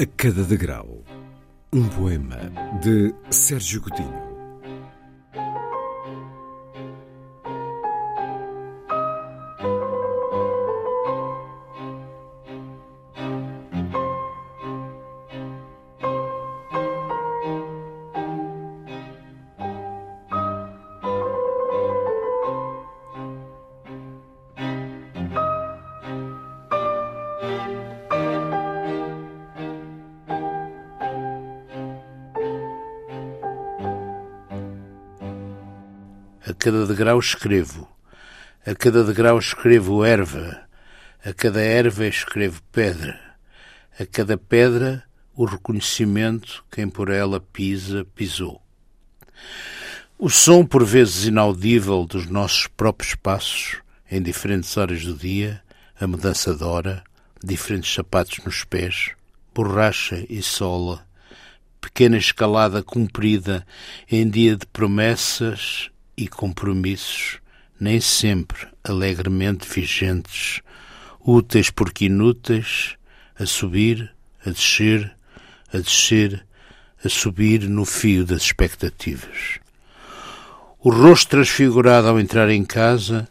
A cada degrau. Um poema de Sérgio Godinho. A cada degrau escrevo, a cada degrau escrevo erva, a cada erva escrevo pedra, a cada pedra o reconhecimento quem por ela pisa, pisou. O som, por vezes inaudível, dos nossos próprios passos, em diferentes horas do dia, a mudança de hora, diferentes sapatos nos pés, borracha e sola, pequena escalada cumprida em dia de promessas e compromissos, nem sempre alegremente vigentes, úteis porque inúteis, a subir, a descer, a descer, a subir no fio das expectativas. O rosto transfigurado ao entrar em casa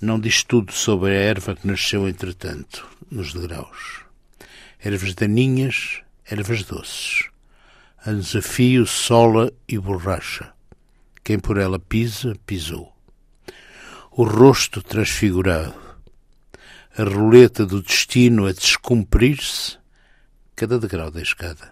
não diz tudo sobre a erva que nasceu entretanto, nos degraus. Ervas daninhas, ervas doces. A desafio, sola e borracha quem por ela pisa, pisou. O rosto transfigurado, a roleta do destino a descumprir-se, cada degrau da escada.